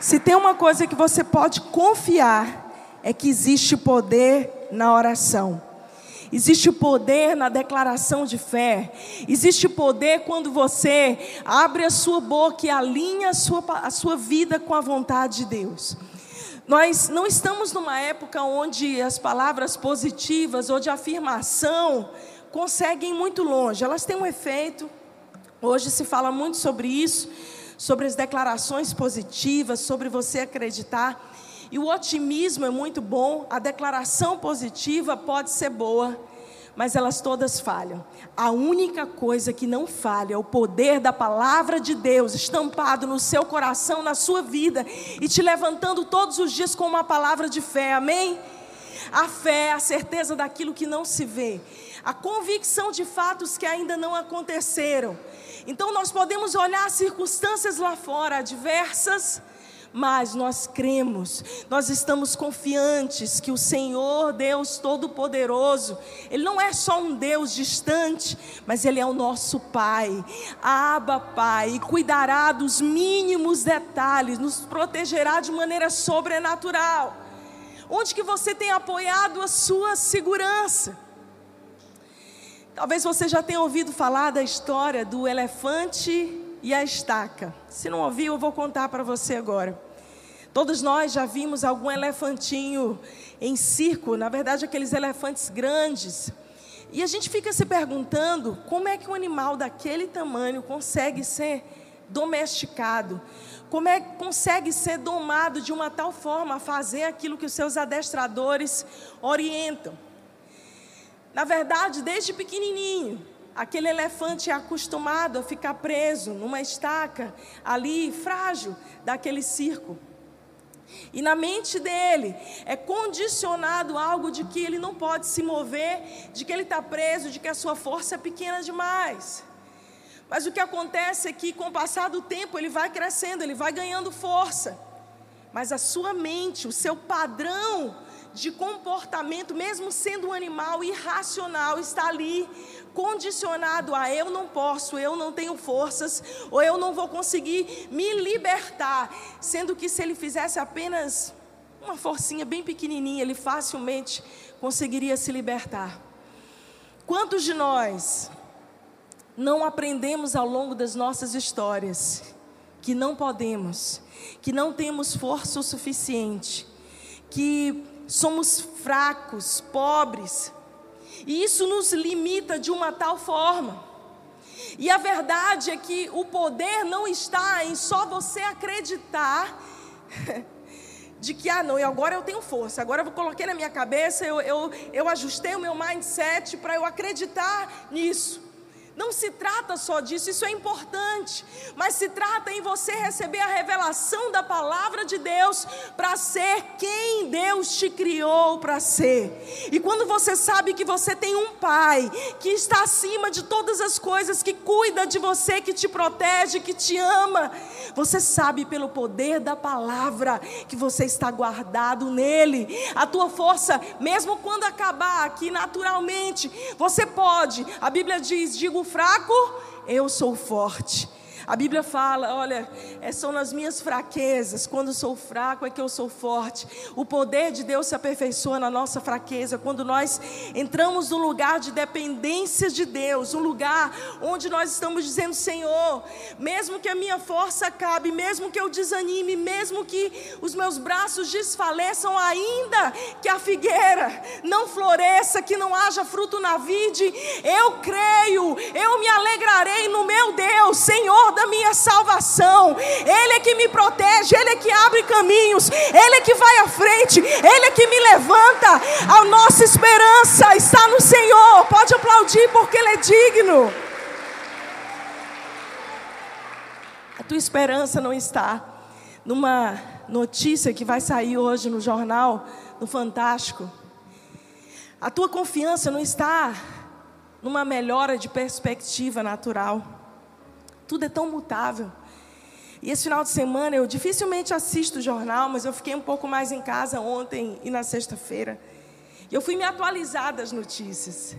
Se tem uma coisa que você pode confiar, é que existe poder na oração. Existe poder na declaração de fé. Existe poder quando você abre a sua boca e alinha a sua, a sua vida com a vontade de Deus. Nós não estamos numa época onde as palavras positivas ou de afirmação conseguem ir muito longe. Elas têm um efeito. Hoje se fala muito sobre isso, sobre as declarações positivas, sobre você acreditar. E o otimismo é muito bom, a declaração positiva pode ser boa, mas elas todas falham. A única coisa que não falha é o poder da palavra de Deus estampado no seu coração, na sua vida e te levantando todos os dias com uma palavra de fé. Amém? A fé é a certeza daquilo que não se vê, a convicção de fatos que ainda não aconteceram. Então nós podemos olhar circunstâncias lá fora adversas, mas nós cremos, nós estamos confiantes que o Senhor, Deus Todo-Poderoso, Ele não é só um Deus distante, mas Ele é o nosso Pai, Abba Pai, e cuidará dos mínimos detalhes, nos protegerá de maneira sobrenatural. Onde que você tem apoiado a sua segurança? Talvez você já tenha ouvido falar da história do elefante e a estaca. Se não ouviu, eu vou contar para você agora. Todos nós já vimos algum elefantinho em circo, na verdade, aqueles elefantes grandes. E a gente fica se perguntando como é que um animal daquele tamanho consegue ser domesticado, como é que consegue ser domado de uma tal forma a fazer aquilo que os seus adestradores orientam. Na verdade, desde pequenininho, Aquele elefante é acostumado a ficar preso numa estaca ali, frágil, daquele circo. E na mente dele é condicionado algo de que ele não pode se mover, de que ele está preso, de que a sua força é pequena demais. Mas o que acontece é que, com o passar do tempo, ele vai crescendo, ele vai ganhando força. Mas a sua mente, o seu padrão de comportamento, mesmo sendo um animal irracional, está ali condicionado a eu não posso, eu não tenho forças, ou eu não vou conseguir me libertar, sendo que se ele fizesse apenas uma forcinha bem pequenininha, ele facilmente conseguiria se libertar. Quantos de nós não aprendemos ao longo das nossas histórias que não podemos, que não temos força o suficiente, que somos fracos, pobres, e isso nos limita de uma tal forma. E a verdade é que o poder não está em só você acreditar de que, ah, não, e agora eu tenho força, agora eu coloquei na minha cabeça, eu, eu, eu ajustei o meu mindset para eu acreditar nisso. Não se trata só disso, isso é importante, mas se trata em você receber a revelação da palavra de Deus para ser quem Deus te criou para ser. E quando você sabe que você tem um Pai que está acima de todas as coisas, que cuida de você, que te protege, que te ama, você sabe pelo poder da palavra que você está guardado nele. A tua força, mesmo quando acabar aqui naturalmente, você pode, a Bíblia diz: digo fraco, eu sou forte. A Bíblia fala: olha, é, são nas minhas fraquezas, quando sou fraco é que eu sou forte. O poder de Deus se aperfeiçoa na nossa fraqueza, quando nós entramos num lugar de dependência de Deus, um lugar onde nós estamos dizendo: Senhor, mesmo que a minha força acabe, mesmo que eu desanime, mesmo que os meus braços desfaleçam, ainda que a figueira não floresça, que não haja fruto na vide, eu creio, eu me alegrarei no meu Deus, Senhor da minha salvação. Ele é que me protege, Ele é que abre caminhos, Ele é que vai à frente, Ele é que me levanta. A nossa esperança está no Senhor. Pode aplaudir porque Ele é digno. A tua esperança não está numa notícia que vai sair hoje no jornal, no Fantástico. A tua confiança não está numa melhora de perspectiva natural. Tudo é tão mutável. E esse final de semana eu dificilmente assisto o jornal, mas eu fiquei um pouco mais em casa ontem e na sexta-feira. E eu fui me atualizar das notícias.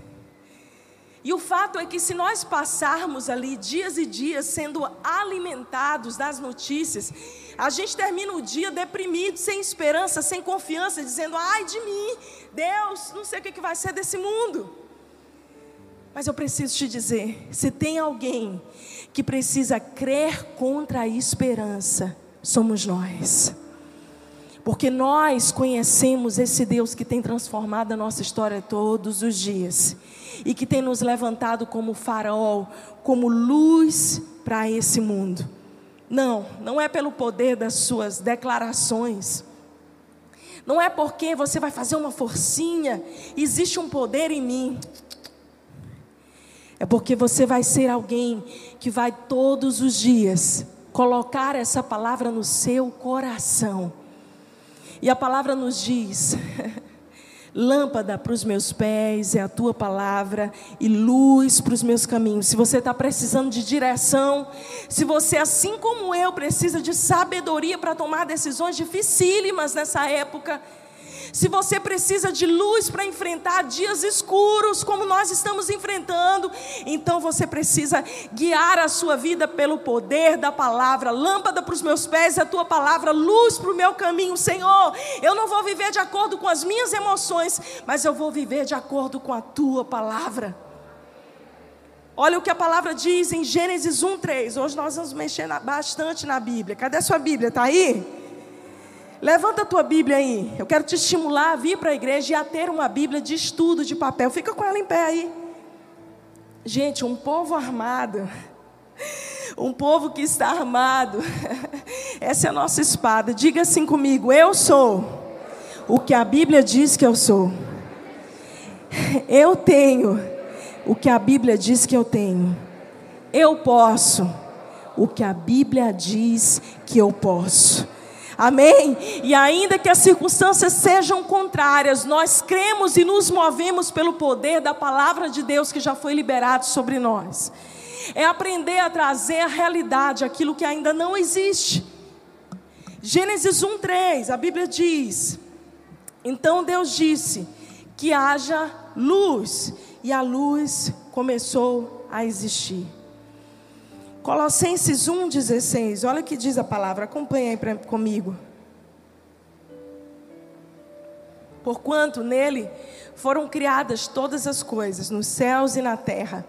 E o fato é que se nós passarmos ali dias e dias sendo alimentados das notícias, A gente termina o dia deprimido, sem esperança, sem confiança, dizendo: ai de mim, Deus, não sei o que vai ser desse mundo. Mas eu preciso te dizer: se tem alguém que precisa crer contra a esperança, somos nós. Porque nós conhecemos esse Deus que tem transformado a nossa história todos os dias e que tem nos levantado como farol, como luz para esse mundo. Não, não é pelo poder das suas declarações. Não é porque você vai fazer uma forcinha, existe um poder em mim. É porque você vai ser alguém que vai todos os dias colocar essa palavra no seu coração e a palavra nos diz: lâmpada para os meus pés é a tua palavra e luz para os meus caminhos. Se você está precisando de direção, se você, assim como eu, precisa de sabedoria para tomar decisões dificílimas nessa época, se você precisa de luz para enfrentar dias escuros, como nós estamos enfrentando, então você precisa guiar a sua vida pelo poder da palavra. Lâmpada para os meus pés é a tua palavra, luz para o meu caminho, Senhor. Eu não vou viver de acordo com as minhas emoções, mas eu vou viver de acordo com a tua palavra. Olha o que a palavra diz em Gênesis 1:3. Hoje nós vamos mexer bastante na Bíblia. Cadê a sua Bíblia? Está aí? Levanta a tua Bíblia aí. Eu quero te estimular a vir para a igreja e a ter uma Bíblia de estudo de papel. Fica com ela em pé aí. Gente, um povo armado. Um povo que está armado. Essa é a nossa espada. Diga assim comigo: Eu sou o que a Bíblia diz que eu sou. Eu tenho o que a Bíblia diz que eu tenho. Eu posso o que a Bíblia diz que eu posso. Amém? E ainda que as circunstâncias sejam contrárias, nós cremos e nos movemos pelo poder da palavra de Deus que já foi liberado sobre nós. É aprender a trazer a realidade aquilo que ainda não existe. Gênesis 1:3, a Bíblia diz: Então Deus disse que haja luz, e a luz começou a existir. Colossenses 1,16, olha o que diz a palavra, acompanha aí pra, comigo. Porquanto nele foram criadas todas as coisas, nos céus e na terra,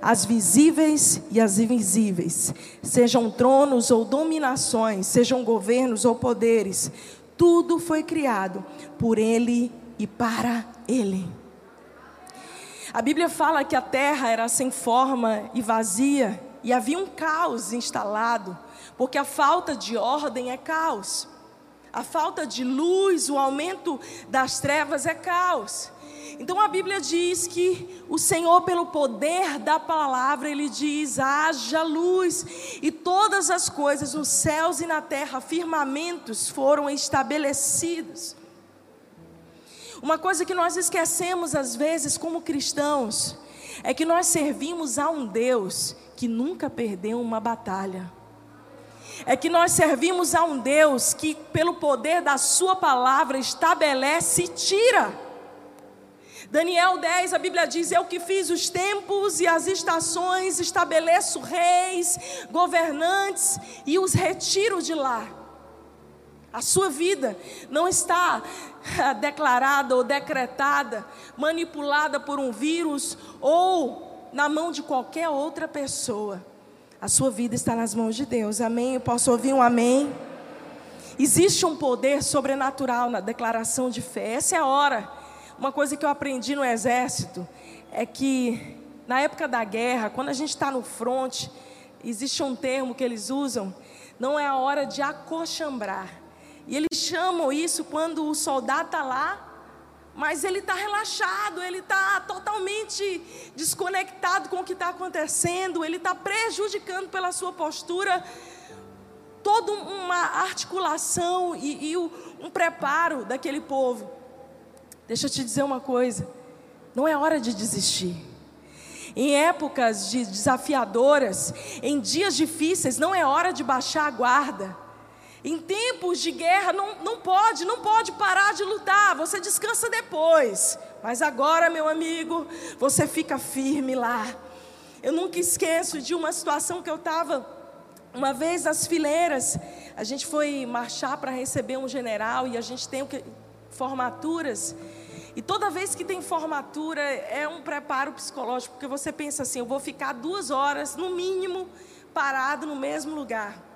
as visíveis e as invisíveis, sejam tronos ou dominações, sejam governos ou poderes, tudo foi criado por ele e para ele. A Bíblia fala que a terra era sem forma e vazia, e havia um caos instalado, porque a falta de ordem é caos. A falta de luz, o aumento das trevas é caos. Então a Bíblia diz que o Senhor, pelo poder da palavra, ele diz: haja luz, e todas as coisas nos céus e na terra, firmamentos foram estabelecidos. Uma coisa que nós esquecemos às vezes como cristãos é que nós servimos a um Deus que nunca perdeu uma batalha. É que nós servimos a um Deus que, pelo poder da Sua palavra, estabelece e tira. Daniel 10, a Bíblia diz: Eu que fiz os tempos e as estações, estabeleço reis, governantes e os retiro de lá. A sua vida não está declarada ou decretada, manipulada por um vírus ou na mão de qualquer outra pessoa. A sua vida está nas mãos de Deus. Amém? Eu posso ouvir um amém? Existe um poder sobrenatural na declaração de fé. Essa é a hora. Uma coisa que eu aprendi no exército é que na época da guerra, quando a gente está no fronte, existe um termo que eles usam, não é a hora de acochambrar. E eles chamam isso quando o soldado está lá mas ele está relaxado, ele está totalmente desconectado com o que está acontecendo, ele está prejudicando pela sua postura toda uma articulação e, e um preparo daquele povo. Deixa eu te dizer uma coisa: não é hora de desistir. Em épocas de desafiadoras, em dias difíceis, não é hora de baixar a guarda. Em tempos de guerra, não, não pode, não pode parar de lutar. Você descansa depois. Mas agora, meu amigo, você fica firme lá. Eu nunca esqueço de uma situação que eu estava, uma vez nas fileiras, a gente foi marchar para receber um general e a gente tem formaturas. E toda vez que tem formatura é um preparo psicológico, porque você pensa assim: eu vou ficar duas horas, no mínimo, parado no mesmo lugar.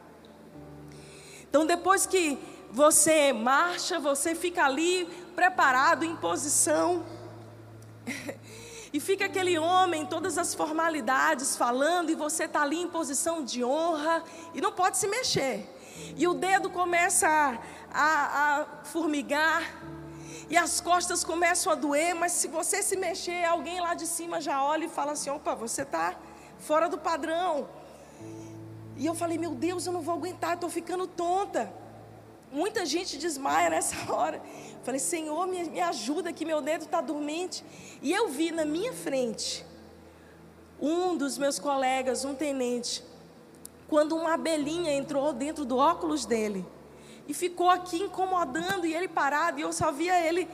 Então, depois que você marcha, você fica ali preparado, em posição. E fica aquele homem, todas as formalidades falando, e você está ali em posição de honra e não pode se mexer. E o dedo começa a, a, a formigar, e as costas começam a doer, mas se você se mexer, alguém lá de cima já olha e fala assim: opa, você está fora do padrão. E eu falei: meu Deus, eu não vou aguentar, estou ficando tonta. Muita gente desmaia nessa hora. Falei, Senhor, me, me ajuda que meu dedo está dormente. E eu vi na minha frente um dos meus colegas, um tenente, quando uma abelhinha entrou dentro do óculos dele e ficou aqui incomodando e ele parado e eu só via ele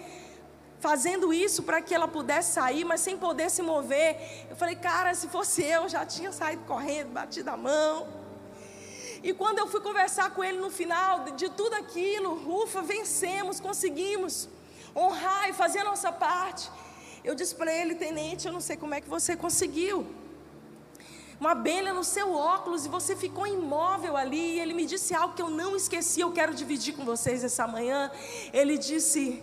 fazendo isso para que ela pudesse sair, mas sem poder se mover. Eu falei, cara, se fosse eu, já tinha saído correndo, batido a mão. E quando eu fui conversar com ele no final de tudo aquilo, ufa, vencemos, conseguimos honrar e fazer a nossa parte. Eu disse para ele, tenente, eu não sei como é que você conseguiu. Uma abelha no seu óculos e você ficou imóvel ali. E ele me disse algo que eu não esqueci, eu quero dividir com vocês essa manhã. Ele disse: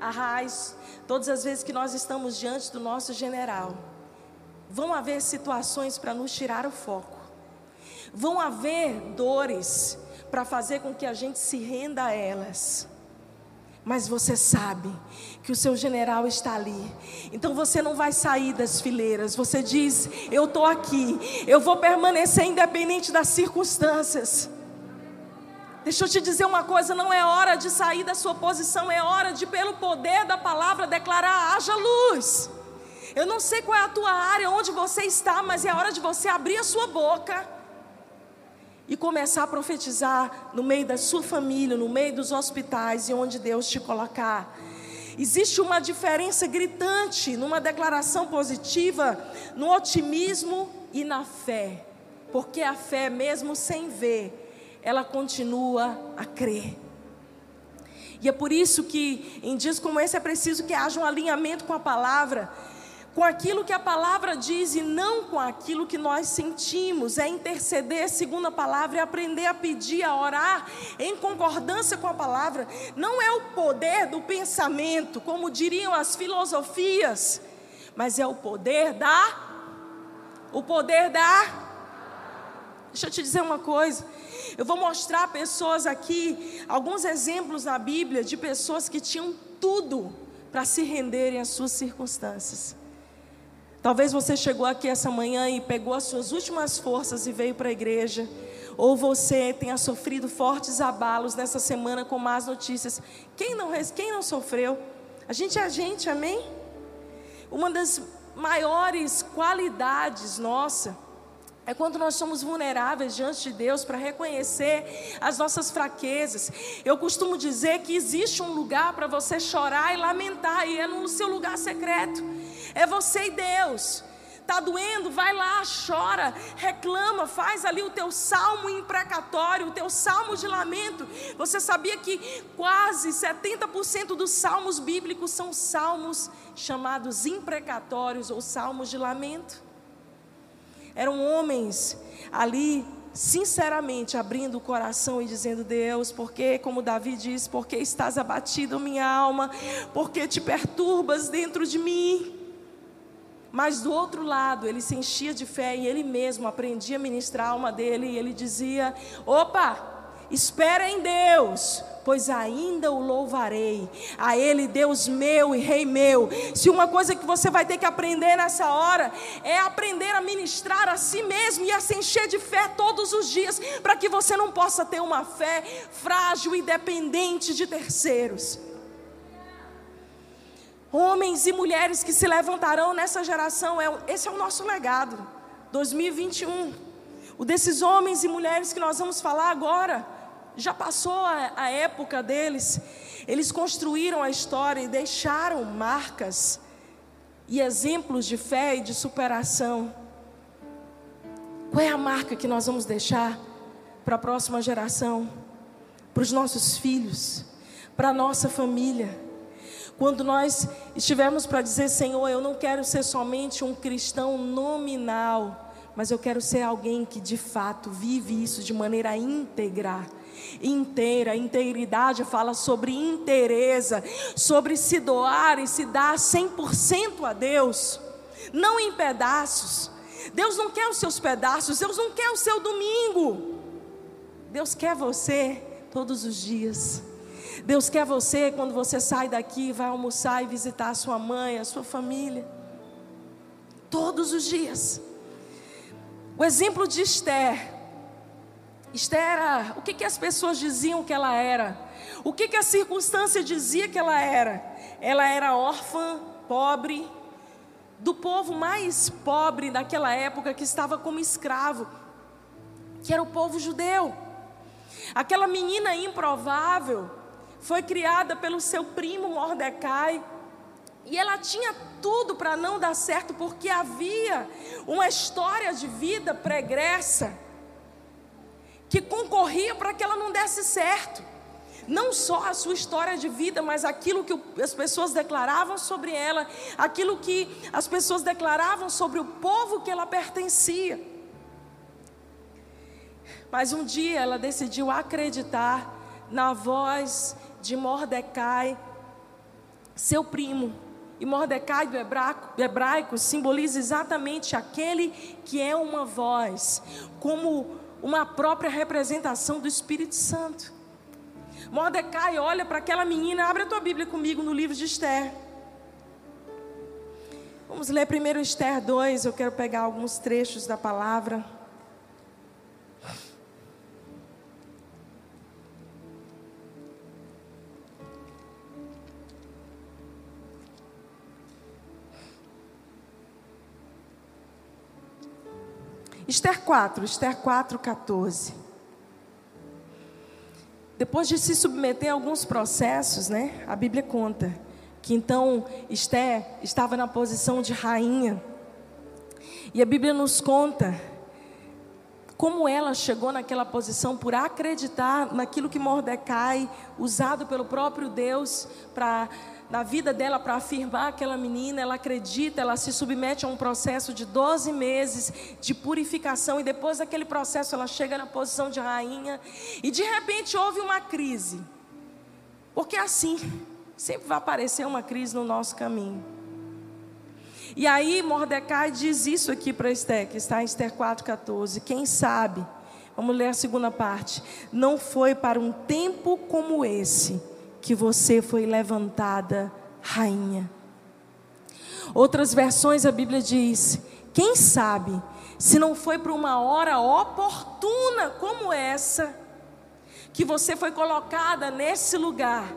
Arraiz, todas as vezes que nós estamos diante do nosso general, vão haver situações para nos tirar o foco. Vão haver dores para fazer com que a gente se renda a elas. Mas você sabe que o seu general está ali. Então você não vai sair das fileiras. Você diz: Eu estou aqui. Eu vou permanecer independente das circunstâncias. Deixa eu te dizer uma coisa: não é hora de sair da sua posição, é hora de, pelo poder da palavra, declarar: haja luz. Eu não sei qual é a tua área, onde você está, mas é hora de você abrir a sua boca e começar a profetizar no meio da sua família, no meio dos hospitais e onde Deus te colocar. Existe uma diferença gritante numa declaração positiva, no otimismo e na fé. Porque a fé, mesmo sem ver, ela continua a crer. E é por isso que em dias como esse é preciso que haja um alinhamento com a palavra com aquilo que a palavra diz e não com aquilo que nós sentimos. É interceder segundo a palavra, é aprender a pedir, a orar em concordância com a palavra. Não é o poder do pensamento, como diriam as filosofias, mas é o poder da. O poder da. Deixa eu te dizer uma coisa. Eu vou mostrar pessoas aqui, alguns exemplos na Bíblia de pessoas que tinham tudo para se renderem às suas circunstâncias. Talvez você chegou aqui essa manhã e pegou as suas últimas forças e veio para a igreja. Ou você tenha sofrido fortes abalos nessa semana com más notícias. Quem não, quem não sofreu? A gente é a gente, amém? Uma das maiores qualidades nossa é quando nós somos vulneráveis diante de Deus para reconhecer as nossas fraquezas. Eu costumo dizer que existe um lugar para você chorar e lamentar, e é no seu lugar secreto. É você e Deus. Está doendo, vai lá, chora, reclama, faz ali o teu salmo imprecatório, o teu salmo de lamento. Você sabia que quase 70% dos salmos bíblicos são salmos chamados imprecatórios ou salmos de lamento? Eram homens ali, sinceramente, abrindo o coração e dizendo: Deus, porque, como Davi diz, porque estás abatido, minha alma, porque te perturbas dentro de mim. Mas do outro lado, ele se enchia de fé e ele mesmo aprendia a ministrar a alma dele e ele dizia: opa, Espera em Deus, pois ainda o louvarei. A Ele, Deus meu e Rei meu. Se uma coisa que você vai ter que aprender nessa hora é aprender a ministrar a si mesmo e a se encher de fé todos os dias, para que você não possa ter uma fé frágil e dependente de terceiros. Homens e mulheres que se levantarão nessa geração, é, esse é o nosso legado. 2021. O desses homens e mulheres que nós vamos falar agora já passou a, a época deles. Eles construíram a história e deixaram marcas e exemplos de fé e de superação. Qual é a marca que nós vamos deixar para a próxima geração, para os nossos filhos, para a nossa família. Quando nós estivermos para dizer, Senhor, eu não quero ser somente um cristão nominal, mas eu quero ser alguém que de fato vive isso de maneira íntegra. Inteira, integridade fala sobre inteireza, sobre se doar e se dar 100% a Deus, não em pedaços. Deus não quer os seus pedaços, Deus não quer o seu domingo. Deus quer você todos os dias. Deus quer você quando você sai daqui, vai almoçar e visitar a sua mãe, a sua família. Todos os dias. O exemplo de Esther. Esther era, o que, que as pessoas diziam que ela era? O que, que a circunstância dizia que ela era? Ela era órfã, pobre, do povo mais pobre daquela época que estava como escravo, que era o povo judeu. Aquela menina improvável foi criada pelo seu primo Mordecai. E ela tinha tudo para não dar certo, porque havia uma história de vida pregressa que concorria para que ela não desse certo. Não só a sua história de vida, mas aquilo que as pessoas declaravam sobre ela, aquilo que as pessoas declaravam sobre o povo que ela pertencia. Mas um dia ela decidiu acreditar na voz de Mordecai, seu primo. E Mordecai do hebraico, do hebraico simboliza exatamente aquele que é uma voz, como uma própria representação do Espírito Santo. Mordecai olha para aquela menina, abre a tua Bíblia comigo no livro de Esther. Vamos ler primeiro Esther 2, eu quero pegar alguns trechos da palavra. Esther 4, Esther 4, 14. Depois de se submeter a alguns processos, né, a Bíblia conta que então Esther estava na posição de rainha. E a Bíblia nos conta como ela chegou naquela posição por acreditar naquilo que Mordecai, usado pelo próprio Deus para na vida dela para afirmar aquela menina, ela acredita, ela se submete a um processo de 12 meses de purificação e depois daquele processo ela chega na posição de rainha e de repente houve uma crise. Porque assim, sempre vai aparecer uma crise no nosso caminho. E aí Mordecai diz isso aqui para Esther, que está em Esther 4,14. Quem sabe, vamos ler a segunda parte. Não foi para um tempo como esse que você foi levantada rainha. Outras versões a Bíblia diz: quem sabe, se não foi para uma hora oportuna como essa, que você foi colocada nesse lugar.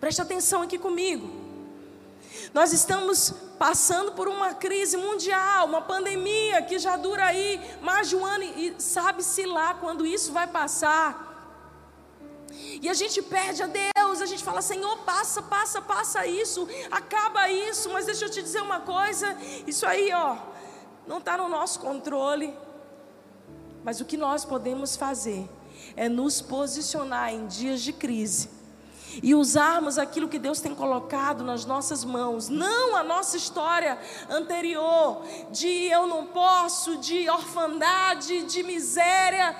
Preste atenção aqui comigo. Nós estamos passando por uma crise mundial, uma pandemia que já dura aí mais de um ano e sabe-se lá quando isso vai passar. E a gente perde a Deus, a gente fala, Senhor, passa, passa, passa isso, acaba isso, mas deixa eu te dizer uma coisa, isso aí, ó, não está no nosso controle. Mas o que nós podemos fazer é nos posicionar em dias de crise e usarmos aquilo que Deus tem colocado nas nossas mãos, não a nossa história anterior de eu não posso, de orfandade, de miséria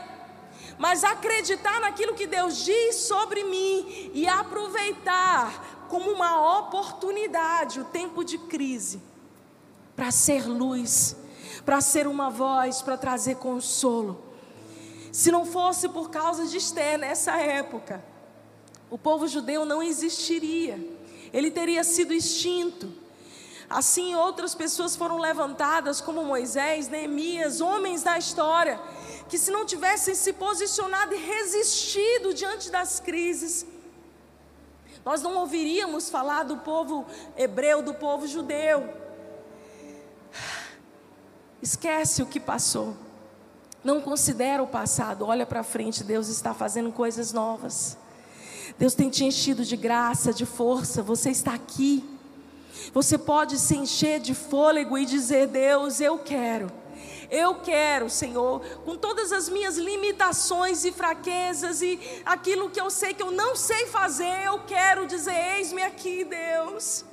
mas acreditar naquilo que Deus diz sobre mim e aproveitar como uma oportunidade o tempo de crise para ser luz, para ser uma voz, para trazer consolo. Se não fosse por causa de Esther nessa época, o povo judeu não existiria, ele teria sido extinto. Assim, outras pessoas foram levantadas, como Moisés, Neemias, homens da história, que se não tivessem se posicionado e resistido diante das crises, nós não ouviríamos falar do povo hebreu, do povo judeu. Esquece o que passou. Não considera o passado, olha para frente, Deus está fazendo coisas novas. Deus tem te enchido de graça, de força, você está aqui. Você pode se encher de fôlego e dizer: Deus, eu quero. Eu quero, Senhor, com todas as minhas limitações e fraquezas e aquilo que eu sei que eu não sei fazer, eu quero dizer: Eis-me aqui, Deus.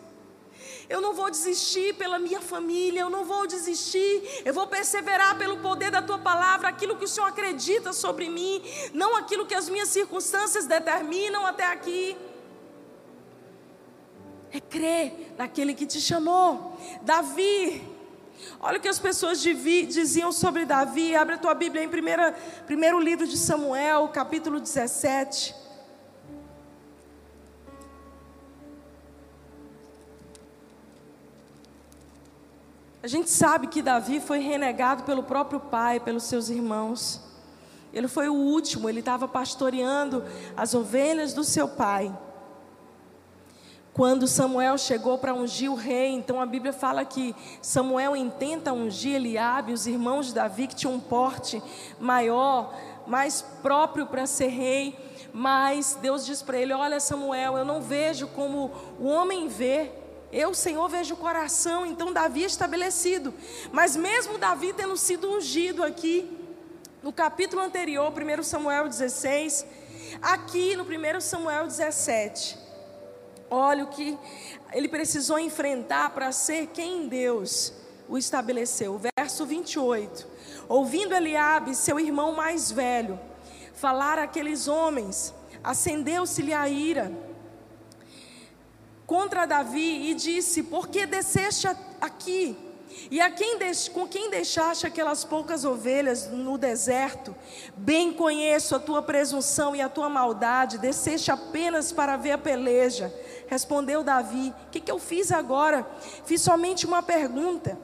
Eu não vou desistir pela minha família, eu não vou desistir, eu vou perseverar pelo poder da tua palavra, aquilo que o Senhor acredita sobre mim, não aquilo que as minhas circunstâncias determinam até aqui. É crer naquele que te chamou. Davi, olha o que as pessoas diziam sobre Davi. Abre a tua Bíblia em primeira, primeiro livro de Samuel, capítulo 17. A gente sabe que Davi foi renegado pelo próprio pai, pelos seus irmãos. Ele foi o último, ele estava pastoreando as ovelhas do seu pai. Quando Samuel chegou para ungir o rei, então a Bíblia fala que Samuel intenta ungir Eliabe, os irmãos de Davi que tinham um porte maior, mais próprio para ser rei, mas Deus diz para ele: "Olha Samuel, eu não vejo como o homem vê, eu, Senhor, vejo o coração, então Davi é estabelecido. Mas mesmo Davi tendo sido ungido aqui, no capítulo anterior, 1 Samuel 16, aqui no 1 Samuel 17, olha o que ele precisou enfrentar para ser quem Deus o estabeleceu. Verso 28. Ouvindo Eliabe, seu irmão mais velho, falar àqueles homens, acendeu-se-lhe a ira contra Davi e disse: Por que desceste aqui? E a quem com quem deixaste aquelas poucas ovelhas no deserto? Bem conheço a tua presunção e a tua maldade, desceste apenas para ver a peleja. Respondeu Davi: O que, que eu fiz agora? Fiz somente uma pergunta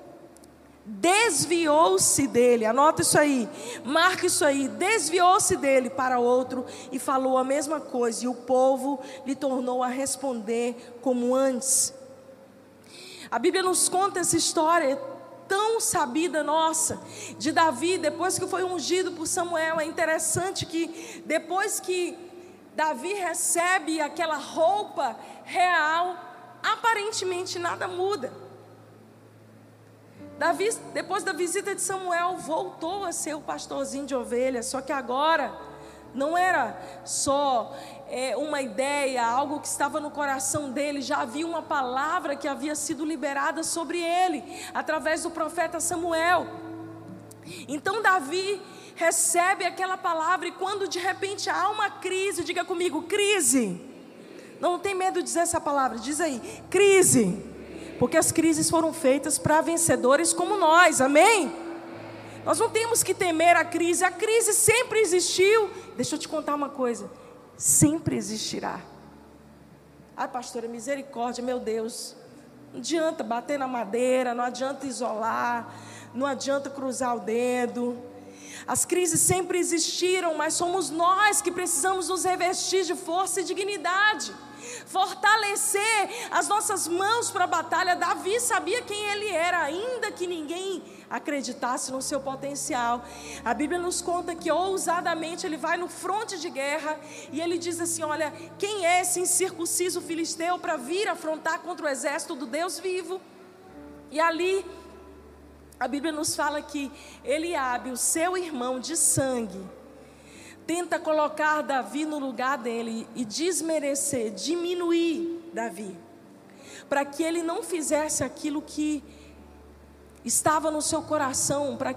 desviou-se dele, anota isso aí, marca isso aí, desviou-se dele para outro e falou a mesma coisa, e o povo lhe tornou a responder como antes. A Bíblia nos conta essa história tão sabida nossa de Davi, depois que foi ungido por Samuel. É interessante que depois que Davi recebe aquela roupa real, aparentemente nada muda. Davi, depois da visita de Samuel, voltou a ser o pastorzinho de ovelhas, só que agora não era só é, uma ideia, algo que estava no coração dele, já havia uma palavra que havia sido liberada sobre ele, através do profeta Samuel. Então Davi recebe aquela palavra, e quando de repente há uma crise, diga comigo: crise. Não tem medo de dizer essa palavra, diz aí: crise porque as crises foram feitas para vencedores como nós, amém? Nós não temos que temer a crise, a crise sempre existiu. Deixa eu te contar uma coisa: sempre existirá. Ai, pastora, misericórdia, meu Deus. Não adianta bater na madeira, não adianta isolar, não adianta cruzar o dedo. As crises sempre existiram, mas somos nós que precisamos nos revestir de força e dignidade fortalecer as nossas mãos para a batalha. Davi sabia quem ele era, ainda que ninguém acreditasse no seu potencial. A Bíblia nos conta que ousadamente ele vai no fronte de guerra e ele diz assim: Olha, quem é esse incircunciso filisteu para vir afrontar contra o exército do Deus vivo? E ali a Bíblia nos fala que Eliabe, o seu irmão de sangue, tenta colocar Davi no lugar dele e desmerecer, diminuir Davi, para que ele não fizesse aquilo que estava no seu coração, para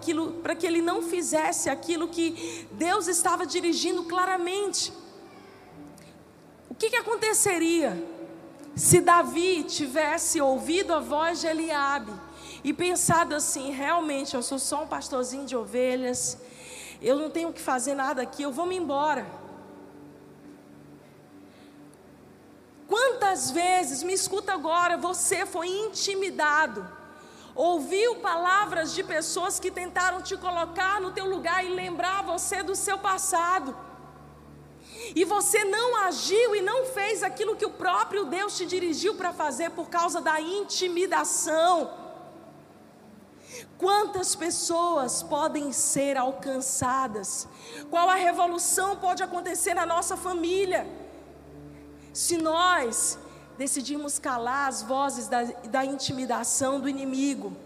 que ele não fizesse aquilo que Deus estava dirigindo claramente. O que, que aconteceria se Davi tivesse ouvido a voz de Eliabe e pensado assim, realmente eu sou só um pastorzinho de ovelhas, eu não tenho que fazer nada aqui, eu vou me embora. Quantas vezes, me escuta agora, você foi intimidado, ouviu palavras de pessoas que tentaram te colocar no teu lugar e lembrar você do seu passado. E você não agiu e não fez aquilo que o próprio Deus te dirigiu para fazer por causa da intimidação Quantas pessoas podem ser alcançadas? Qual a revolução pode acontecer na nossa família? Se nós decidimos calar as vozes da, da intimidação do inimigo,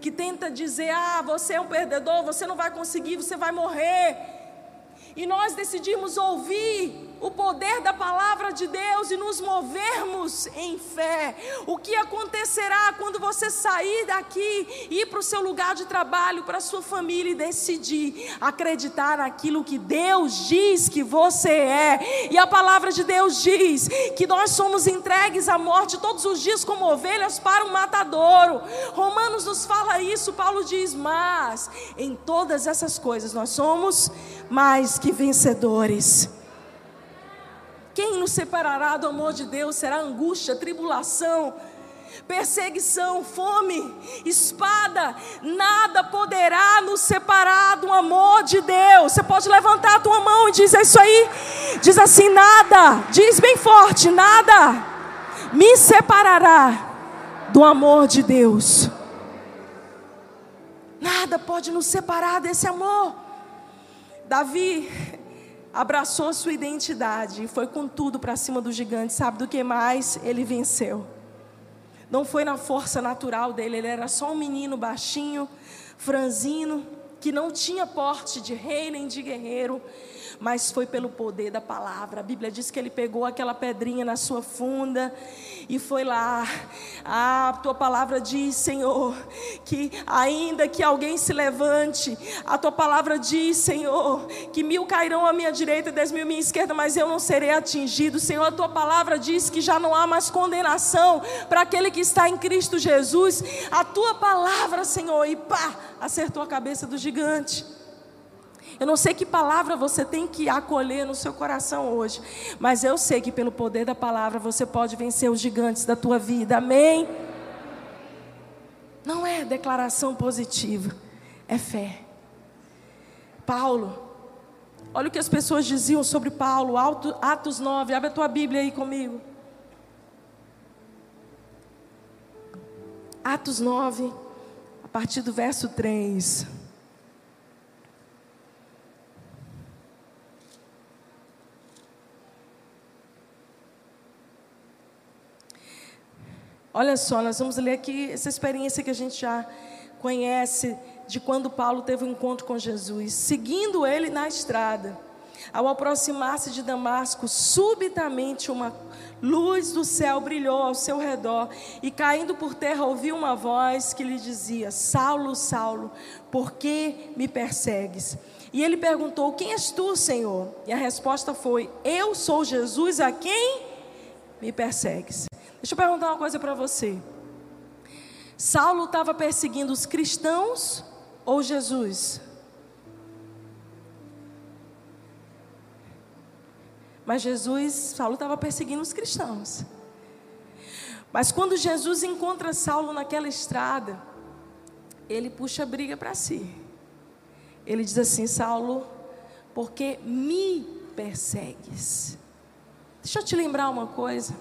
que tenta dizer: ah, você é um perdedor, você não vai conseguir, você vai morrer. E nós decidimos ouvir o poder da palavra de Deus e nos movermos em fé. O que acontecerá quando você sair daqui, ir para o seu lugar de trabalho, para a sua família e decidir acreditar naquilo que Deus diz que você é? E a palavra de Deus diz que nós somos entregues à morte todos os dias como ovelhas para o matadouro. Romanos nos fala isso, Paulo diz: Mas em todas essas coisas nós somos mais que vencedores. Quem nos separará do amor de Deus? Será angústia, tribulação, perseguição, fome, espada, nada poderá nos separar do amor de Deus. Você pode levantar a tua mão e dizer isso aí. Diz assim: nada, diz bem forte: nada me separará do amor de Deus. Nada pode nos separar desse amor. Davi, abraçou a sua identidade e foi com tudo para cima do gigante. Sabe do que mais? Ele venceu. Não foi na força natural dele, ele era só um menino baixinho, franzino, que não tinha porte de rei nem de guerreiro, mas foi pelo poder da palavra. A Bíblia diz que ele pegou aquela pedrinha na sua funda e foi lá. Ah, a tua palavra diz, Senhor, que ainda que alguém se levante, a tua palavra diz, Senhor, que mil cairão à minha direita e dez mil à minha esquerda, mas eu não serei atingido. Senhor, a tua palavra diz que já não há mais condenação para aquele que está em Cristo Jesus. A tua palavra, Senhor, e pá, acertou a cabeça do gigante. Eu não sei que palavra você tem que acolher no seu coração hoje, mas eu sei que pelo poder da palavra você pode vencer os gigantes da tua vida. Amém? Não é declaração positiva, é fé. Paulo, olha o que as pessoas diziam sobre Paulo, Atos 9, abre a tua Bíblia aí comigo. Atos 9, a partir do verso 3. Olha só, nós vamos ler aqui essa experiência que a gente já conhece de quando Paulo teve um encontro com Jesus. Seguindo ele na estrada, ao aproximar-se de Damasco, subitamente uma luz do céu brilhou ao seu redor e, caindo por terra, ouviu uma voz que lhe dizia: Saulo, Saulo, por que me persegues? E ele perguntou: Quem és tu, Senhor? E a resposta foi: Eu sou Jesus a quem me persegues. Deixa eu perguntar uma coisa para você. Saulo estava perseguindo os cristãos ou Jesus? Mas Jesus, Saulo estava perseguindo os cristãos. Mas quando Jesus encontra Saulo naquela estrada, ele puxa a briga para si. Ele diz assim: Saulo, porque me persegues? Deixa eu te lembrar uma coisa.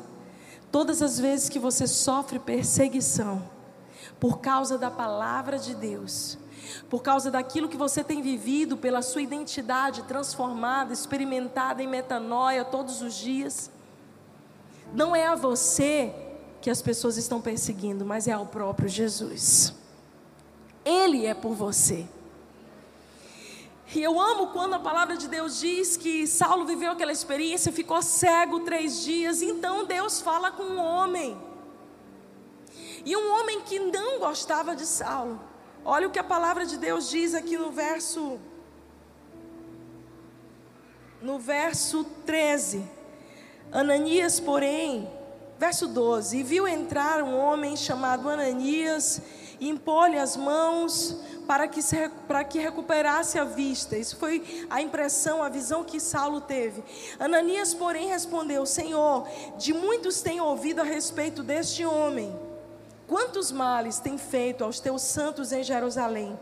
Todas as vezes que você sofre perseguição, por causa da palavra de Deus, por causa daquilo que você tem vivido, pela sua identidade transformada, experimentada em metanoia todos os dias, não é a você que as pessoas estão perseguindo, mas é ao próprio Jesus. Ele é por você. E eu amo quando a palavra de Deus diz que Saulo viveu aquela experiência, ficou cego três dias. Então Deus fala com um homem. E um homem que não gostava de Saulo. Olha o que a palavra de Deus diz aqui no verso. No verso 13. Ananias, porém, verso 12: E viu entrar um homem chamado Ananias, e impôs-lhe as mãos para que, se, para que recuperasse a vista. Isso foi a impressão, a visão que Saulo teve. Ananias, porém, respondeu: Senhor, de muitos tenho ouvido a respeito deste homem. Quantos males tem feito aos teus santos em Jerusalém?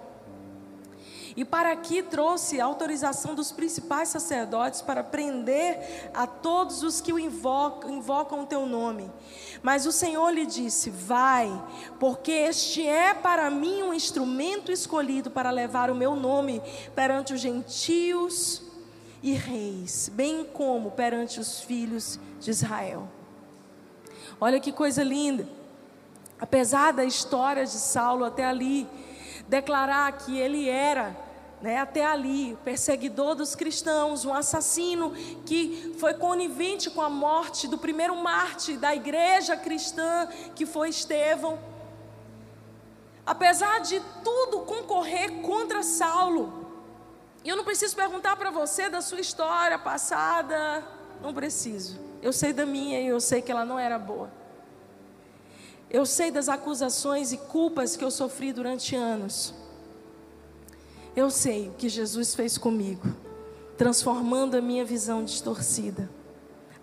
E para aqui trouxe autorização dos principais sacerdotes para prender a todos os que o invocam, invocam o teu nome. Mas o Senhor lhe disse: Vai, porque este é para mim um instrumento escolhido para levar o meu nome perante os gentios e reis, bem como perante os filhos de Israel. Olha que coisa linda. Apesar da história de Saulo até ali, declarar que ele era né, até ali, perseguidor dos cristãos, um assassino que foi conivente com a morte do primeiro mártir da igreja cristã, que foi Estevão. Apesar de tudo concorrer contra Saulo, e eu não preciso perguntar para você da sua história passada, não preciso. Eu sei da minha e eu sei que ela não era boa. Eu sei das acusações e culpas que eu sofri durante anos. Eu sei o que Jesus fez comigo, transformando a minha visão distorcida,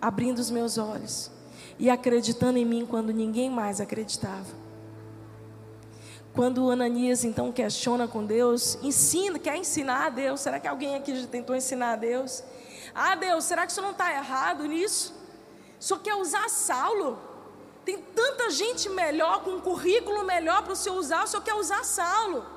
abrindo os meus olhos e acreditando em mim quando ninguém mais acreditava. Quando Ananias então questiona com Deus, ensina, quer ensinar a Deus. Será que alguém aqui já tentou ensinar a Deus? Ah, Deus, será que isso não está errado nisso? Só quer usar Saulo? Tem tanta gente melhor, com um currículo melhor para o senhor usar, só quer usar Saulo.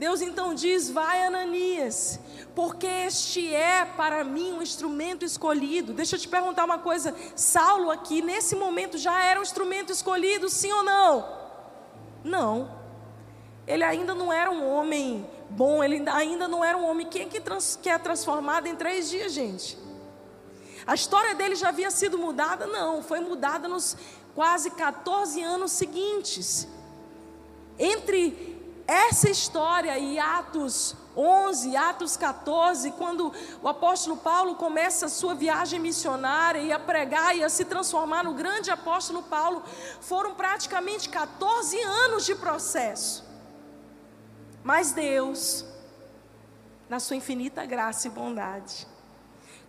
Deus então diz: Vai, Ananias, porque este é para mim um instrumento escolhido. Deixa eu te perguntar uma coisa: Saulo aqui, nesse momento, já era um instrumento escolhido, sim ou não? Não. Ele ainda não era um homem bom, ele ainda não era um homem. Quem é que, trans, que é transformado em três dias, gente? A história dele já havia sido mudada? Não, foi mudada nos quase 14 anos seguintes. Entre essa história e Atos 11, Atos 14, quando o apóstolo Paulo começa a sua viagem missionária e a pregar e a se transformar no grande apóstolo Paulo, foram praticamente 14 anos de processo. Mas Deus, na sua infinita graça e bondade,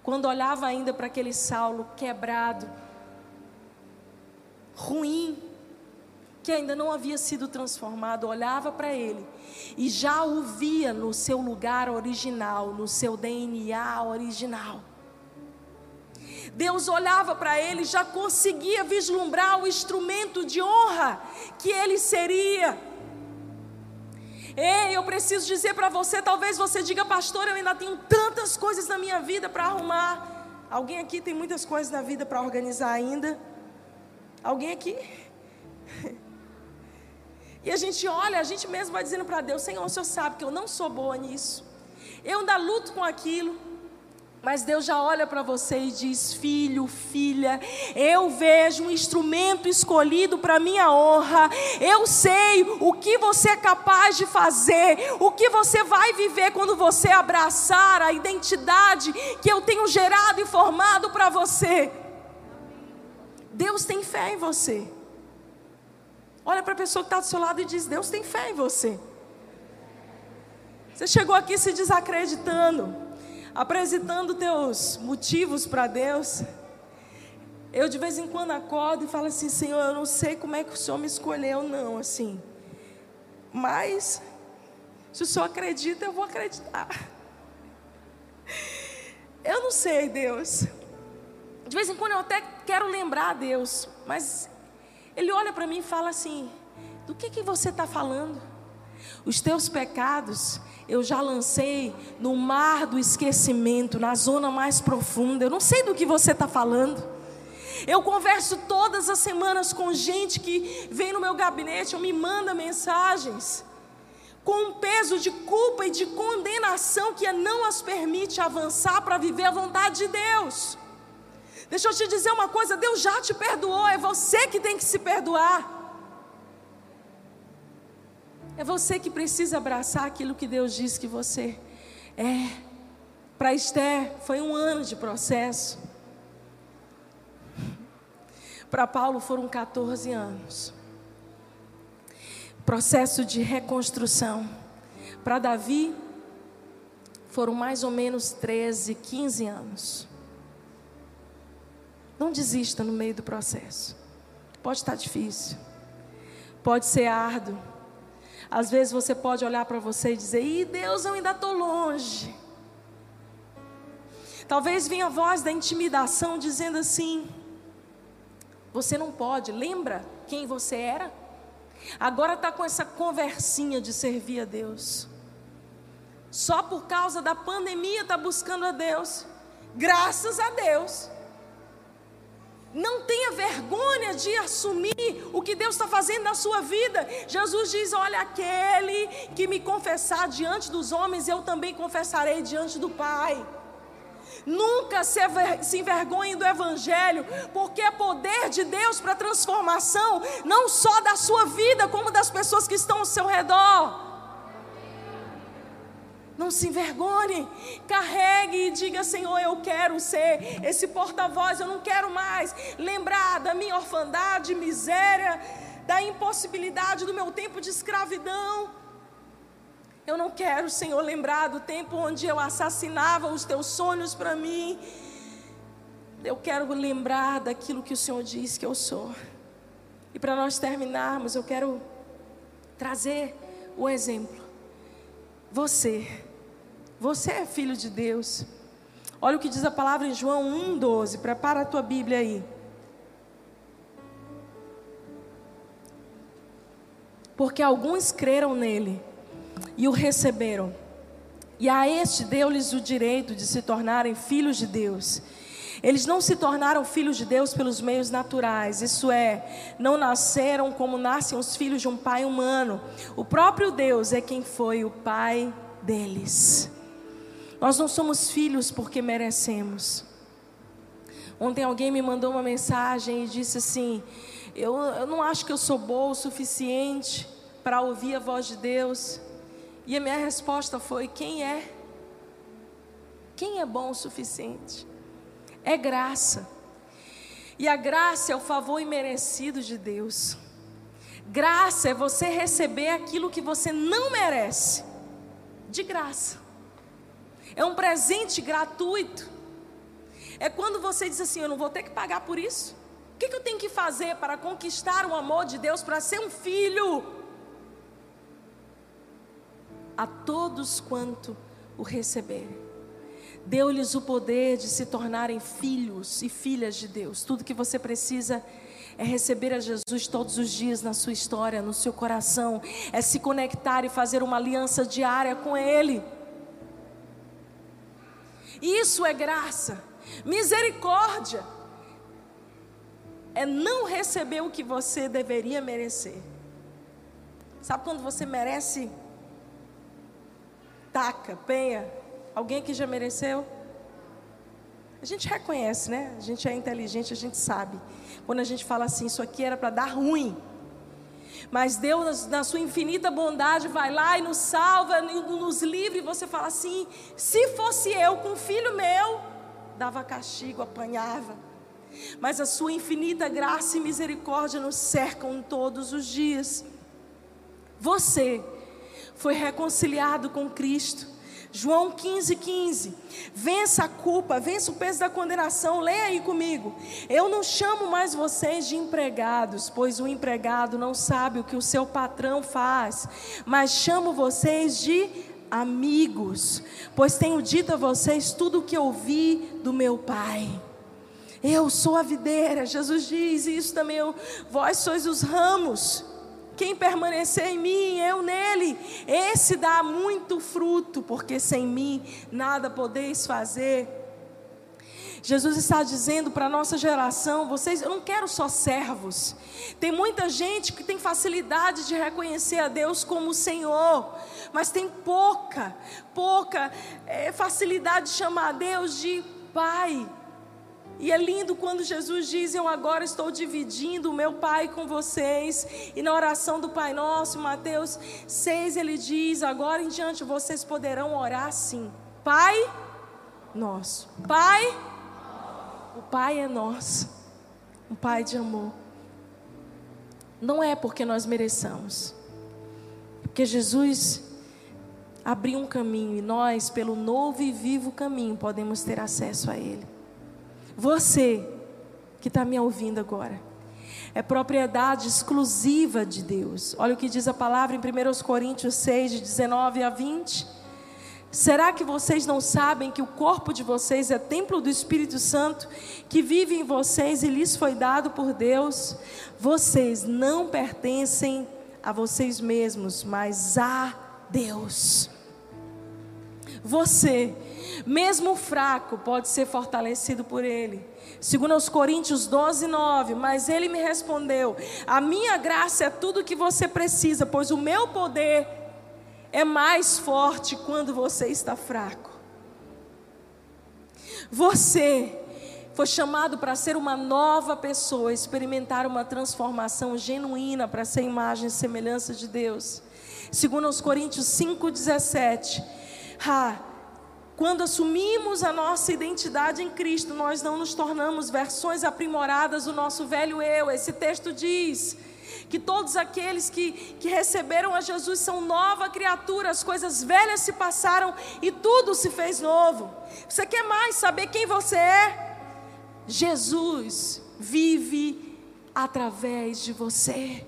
quando olhava ainda para aquele Saulo quebrado, ruim, que ainda não havia sido transformado, olhava para ele e já o via no seu lugar original, no seu DNA original. Deus olhava para ele já conseguia vislumbrar o instrumento de honra que ele seria. Ei, eu preciso dizer para você, talvez você diga, pastor, eu ainda tenho tantas coisas na minha vida para arrumar. Alguém aqui tem muitas coisas na vida para organizar ainda? Alguém aqui? E a gente olha, a gente mesmo vai dizendo para Deus: Senhor, o Senhor sabe que eu não sou boa nisso. Eu ainda luto com aquilo. Mas Deus já olha para você e diz: Filho, filha, eu vejo um instrumento escolhido para minha honra. Eu sei o que você é capaz de fazer, o que você vai viver quando você abraçar a identidade que eu tenho gerado e formado para você. Deus tem fé em você. Olha para a pessoa que está do seu lado e diz: Deus tem fé em você. Você chegou aqui se desacreditando, apresentando teus motivos para Deus. Eu de vez em quando acordo e falo assim: Senhor, eu não sei como é que o Senhor me escolheu, não, assim. Mas, se o Senhor acredita, eu vou acreditar. Eu não sei, Deus. De vez em quando eu até quero lembrar a Deus, mas ele olha para mim e fala assim: Do que, que você está falando? Os teus pecados eu já lancei no mar do esquecimento, na zona mais profunda. Eu não sei do que você está falando. Eu converso todas as semanas com gente que vem no meu gabinete ou me manda mensagens com um peso de culpa e de condenação que não as permite avançar para viver a vontade de Deus. Deixa eu te dizer uma coisa: Deus já te perdoou, é você que tem que se perdoar. É você que precisa abraçar aquilo que Deus diz que você é. Para Esther foi um ano de processo. Para Paulo foram 14 anos. Processo de reconstrução. Para Davi foram mais ou menos 13, 15 anos. Não desista no meio do processo. Pode estar difícil, pode ser árduo. Às vezes você pode olhar para você e dizer: Ih, Deus, eu ainda estou longe. Talvez venha a voz da intimidação dizendo assim: Você não pode, lembra quem você era? Agora está com essa conversinha de servir a Deus. Só por causa da pandemia está buscando a Deus. Graças a Deus. Não tenha vergonha de assumir o que Deus está fazendo na sua vida. Jesus diz: Olha, aquele que me confessar diante dos homens, eu também confessarei diante do Pai. Nunca se, envergonhe do Evangelho, porque é poder de Deus para transformação, não só da sua vida, como das pessoas que estão ao seu redor. Não se envergonhe, carregue e diga: Senhor, eu quero ser esse porta-voz, eu não quero mais lembrar da minha orfandade, miséria, da impossibilidade do meu tempo de escravidão. Eu não quero, Senhor, lembrar do tempo onde eu assassinava os teus sonhos para mim. Eu quero lembrar daquilo que o Senhor disse que eu sou. E para nós terminarmos, eu quero trazer o exemplo. Você você é filho de Deus. Olha o que diz a palavra em João 1,12. Prepara a tua Bíblia aí. Porque alguns creram nele e o receberam. E a este deu-lhes o direito de se tornarem filhos de Deus. Eles não se tornaram filhos de Deus pelos meios naturais, isso é, não nasceram como nascem os filhos de um pai humano. O próprio Deus é quem foi o pai deles. Nós não somos filhos porque merecemos. Ontem alguém me mandou uma mensagem e disse assim: eu, eu não acho que eu sou boa o suficiente para ouvir a voz de Deus. E a minha resposta foi: quem é? Quem é bom o suficiente? É graça. E a graça é o favor imerecido de Deus. Graça é você receber aquilo que você não merece, de graça. É um presente gratuito. É quando você diz assim: Eu não vou ter que pagar por isso. O que, que eu tenho que fazer para conquistar o amor de Deus, para ser um filho? A todos quanto o receberem, deu-lhes o poder de se tornarem filhos e filhas de Deus. Tudo que você precisa é receber a Jesus todos os dias na sua história, no seu coração, é se conectar e fazer uma aliança diária com Ele. Isso é graça. Misericórdia é não receber o que você deveria merecer. Sabe quando você merece taca, penha? Alguém que já mereceu? A gente reconhece, né? A gente é inteligente, a gente sabe. Quando a gente fala assim, isso aqui era para dar ruim. Mas Deus, na sua infinita bondade, vai lá e nos salva, nos livra. E você fala assim: se fosse eu com um filho meu, dava castigo, apanhava. Mas a sua infinita graça e misericórdia nos cercam todos os dias. Você foi reconciliado com Cristo. João 15, 15. Vença a culpa, vença o peso da condenação. Leia aí comigo. Eu não chamo mais vocês de empregados, pois o empregado não sabe o que o seu patrão faz, mas chamo vocês de amigos, pois tenho dito a vocês tudo o que ouvi do meu Pai. Eu sou a videira, Jesus diz isso também. Eu, vós sois os ramos. Quem permanecer em mim, eu nele, esse dá muito fruto, porque sem mim nada podeis fazer. Jesus está dizendo para a nossa geração: vocês, eu não quero só servos. Tem muita gente que tem facilidade de reconhecer a Deus como Senhor, mas tem pouca, pouca é, facilidade de chamar a Deus de Pai. E é lindo quando Jesus diz: Eu agora estou dividindo o meu Pai com vocês. E na oração do Pai Nosso, Mateus 6, ele diz: Agora em diante vocês poderão orar assim: Pai Nosso. Pai, o Pai é nosso. Um Pai de amor. Não é porque nós mereçamos, porque Jesus abriu um caminho e nós, pelo novo e vivo caminho, podemos ter acesso a Ele. Você que está me ouvindo agora, é propriedade exclusiva de Deus. Olha o que diz a palavra em 1 Coríntios 6, de 19 a 20. Será que vocês não sabem que o corpo de vocês é templo do Espírito Santo, que vive em vocês e lhes foi dado por Deus? Vocês não pertencem a vocês mesmos, mas a Deus. Você, mesmo fraco, pode ser fortalecido por Ele. Segundo aos Coríntios 12, 9, mas ele me respondeu: A minha graça é tudo que você precisa, pois o meu poder é mais forte quando você está fraco. Você foi chamado para ser uma nova pessoa, experimentar uma transformação genuína para ser imagem e semelhança de Deus. Segundo aos Coríntios 5:17, ah, quando assumimos a nossa identidade em Cristo, nós não nos tornamos versões aprimoradas do nosso velho eu. Esse texto diz que todos aqueles que, que receberam a Jesus são nova criatura, as coisas velhas se passaram e tudo se fez novo. Você quer mais saber quem você é? Jesus vive através de você.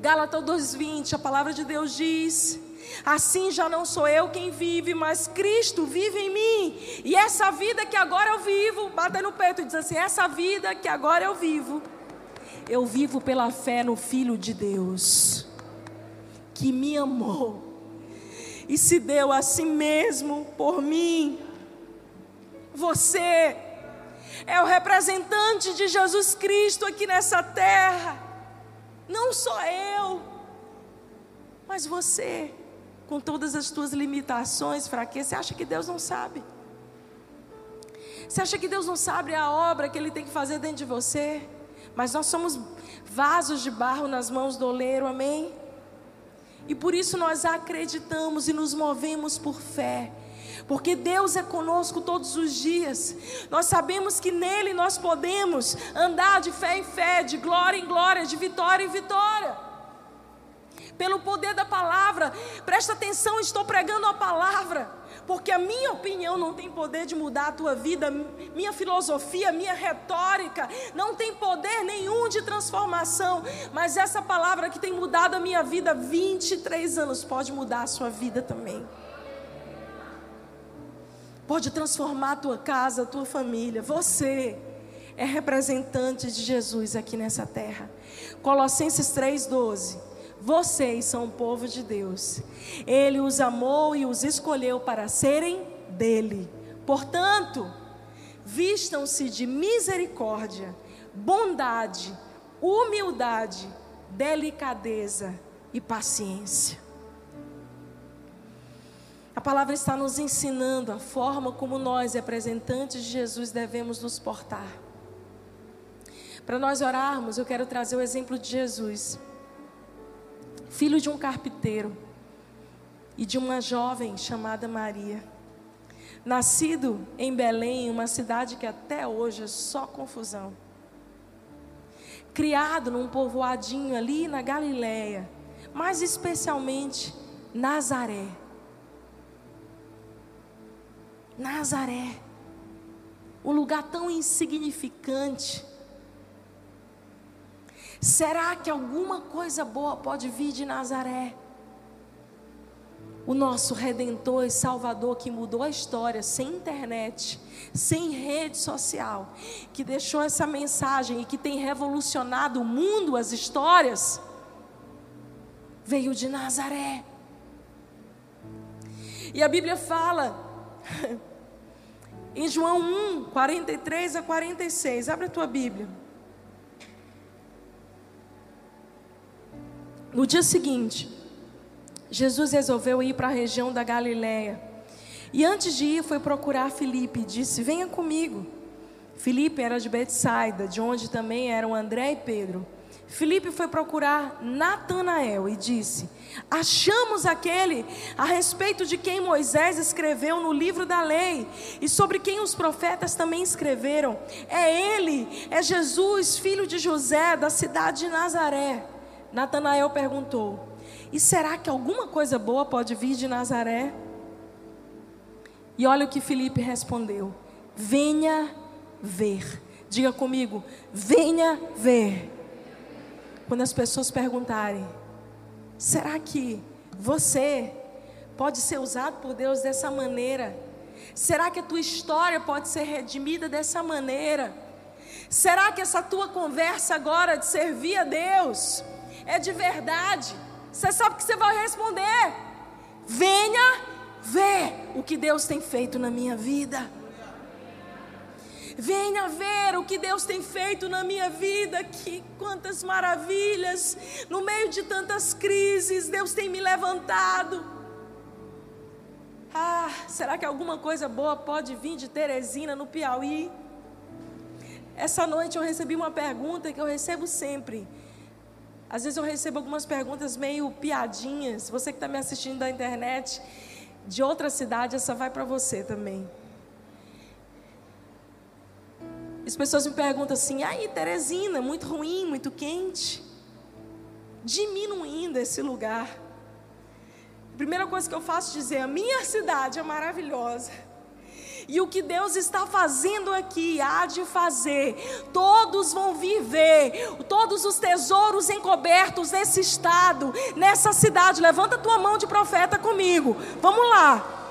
Gálatas 2:20, a palavra de Deus diz: Assim já não sou eu quem vive, mas Cristo vive em mim. E essa vida que agora eu vivo, bata no peito e diz assim: essa vida que agora eu vivo, eu vivo pela fé no Filho de Deus, que me amou e se deu a si mesmo por mim. Você é o representante de Jesus Cristo aqui nessa terra. Não só eu, mas você, com todas as tuas limitações, fraquezas, você acha que Deus não sabe? Você acha que Deus não sabe a obra que Ele tem que fazer dentro de você? Mas nós somos vasos de barro nas mãos do oleiro, amém? E por isso nós acreditamos e nos movemos por fé porque Deus é conosco todos os dias. Nós sabemos que nele nós podemos andar de fé em fé, de glória em glória, de vitória em vitória. Pelo poder da palavra, presta atenção, estou pregando a palavra, porque a minha opinião não tem poder de mudar a tua vida, minha filosofia, minha retórica, não tem poder nenhum de transformação, mas essa palavra que tem mudado a minha vida 23 anos pode mudar a sua vida também pode transformar a tua casa, a tua família. Você é representante de Jesus aqui nessa terra. Colossenses 3,12. Vocês são o povo de Deus. Ele os amou e os escolheu para serem dele. Portanto, vistam-se de misericórdia, bondade, humildade, delicadeza e paciência. A palavra está nos ensinando a forma como nós, representantes de Jesus, devemos nos portar. Para nós orarmos, eu quero trazer o exemplo de Jesus, filho de um carpinteiro e de uma jovem chamada Maria. Nascido em Belém, uma cidade que até hoje é só confusão. Criado num povoadinho ali na Galileia, mais especialmente Nazaré Nazaré, um lugar tão insignificante. Será que alguma coisa boa pode vir de Nazaré? O nosso redentor e salvador que mudou a história sem internet, sem rede social, que deixou essa mensagem e que tem revolucionado o mundo, as histórias, veio de Nazaré. E a Bíblia fala em João 1, 43 a 46, abre a tua Bíblia. No dia seguinte, Jesus resolveu ir para a região da Galiléia. E antes de ir, foi procurar Filipe e disse: Venha comigo. Filipe era de Betsaida, de onde também eram André e Pedro. Filipe foi procurar Natanael e disse: Achamos aquele a respeito de quem Moisés escreveu no livro da lei e sobre quem os profetas também escreveram. É ele, é Jesus, filho de José, da cidade de Nazaré. Natanael perguntou: E será que alguma coisa boa pode vir de Nazaré? E olha o que Filipe respondeu: Venha ver. Diga comigo: Venha ver. Quando as pessoas perguntarem: será que você pode ser usado por Deus dessa maneira? Será que a tua história pode ser redimida dessa maneira? Será que essa tua conversa agora de servir a Deus é de verdade? Você sabe que você vai responder: venha ver o que Deus tem feito na minha vida. Venha ver o que Deus tem feito na minha vida, que quantas maravilhas, no meio de tantas crises, Deus tem me levantado. Ah, será que alguma coisa boa pode vir de Teresina, no Piauí? Essa noite eu recebi uma pergunta que eu recebo sempre. Às vezes eu recebo algumas perguntas meio piadinhas. Você que está me assistindo da internet, de outra cidade, essa vai para você também. As pessoas me perguntam assim: aí, Teresina, muito ruim, muito quente. Diminuindo esse lugar. A primeira coisa que eu faço é dizer: a minha cidade é maravilhosa. E o que Deus está fazendo aqui, há de fazer. Todos vão vir ver todos os tesouros encobertos nesse estado, nessa cidade. Levanta tua mão de profeta comigo. Vamos lá.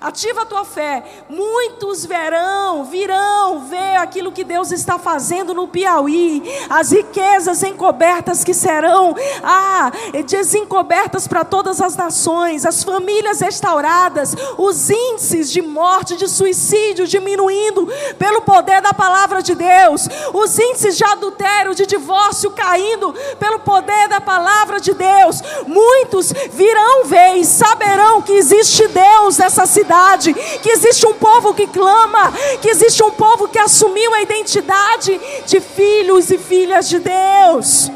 Ativa a tua fé. Muitos verão, virão ver aquilo que Deus está fazendo no Piauí, as riquezas encobertas que serão ah, desencobertas para todas as nações, as famílias restauradas, os índices de morte, de suicídio diminuindo pelo poder da palavra de Deus, os índices de adultério, de divórcio caindo pelo poder da palavra de Deus. Muitos virão ver e saberão que existe Deus nessa cidade identidade, que existe um povo que clama, que existe um povo que assumiu a identidade de filhos e filhas de Deus.